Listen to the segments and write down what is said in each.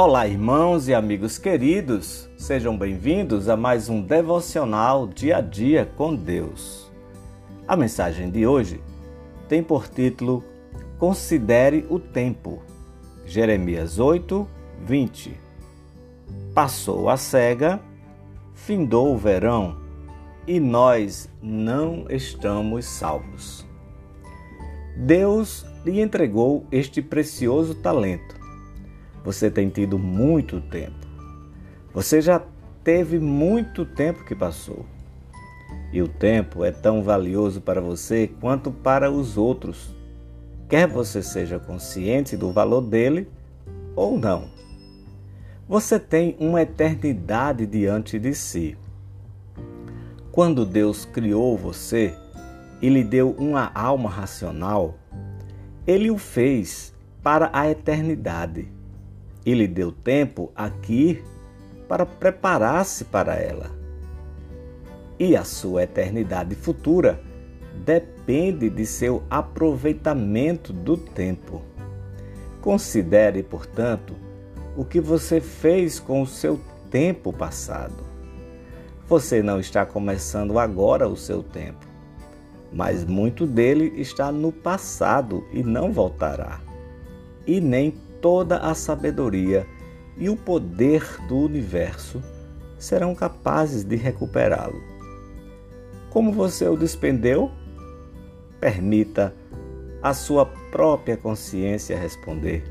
Olá, irmãos e amigos queridos, sejam bem-vindos a mais um devocional dia a dia com Deus. A mensagem de hoje tem por título Considere o tempo. Jeremias 8, 20. Passou a cega, findou o verão e nós não estamos salvos. Deus lhe entregou este precioso talento você tem tido muito tempo. Você já teve muito tempo que passou. E o tempo é tão valioso para você quanto para os outros, quer você seja consciente do valor dele ou não. Você tem uma eternidade diante de si. Quando Deus criou você e lhe deu uma alma racional, ele o fez para a eternidade e lhe deu tempo aqui para preparar-se para ela. E a sua eternidade futura depende de seu aproveitamento do tempo. Considere, portanto, o que você fez com o seu tempo passado. Você não está começando agora o seu tempo, mas muito dele está no passado e não voltará. E nem toda a sabedoria e o poder do universo serão capazes de recuperá-lo. Como você o despendeu? Permita a sua própria consciência responder.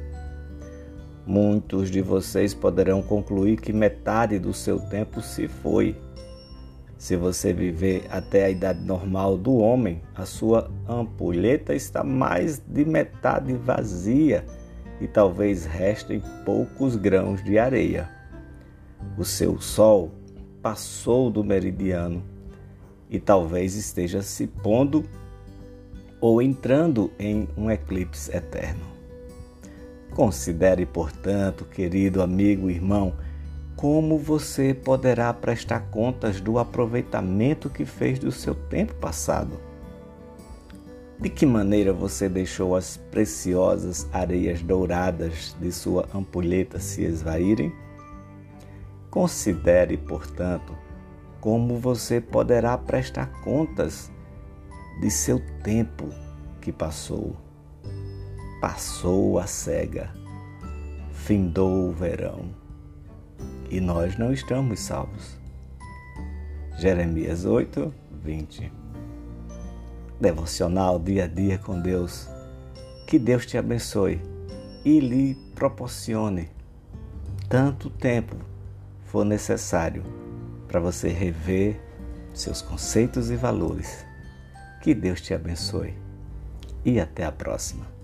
Muitos de vocês poderão concluir que metade do seu tempo se foi. Se você viver até a idade normal do homem, a sua ampulheta está mais de metade vazia e talvez restem poucos grãos de areia. O seu sol passou do meridiano e talvez esteja se pondo ou entrando em um eclipse eterno. Considere, portanto, querido amigo e irmão, como você poderá prestar contas do aproveitamento que fez do seu tempo passado. De que maneira você deixou as preciosas areias douradas de sua ampulheta se esvaírem? Considere, portanto, como você poderá prestar contas de seu tempo que passou. Passou a cega, findou o verão e nós não estamos salvos. Jeremias 8, 20 devocional dia a dia com Deus. Que Deus te abençoe e lhe proporcione tanto tempo for necessário para você rever seus conceitos e valores. Que Deus te abençoe e até a próxima.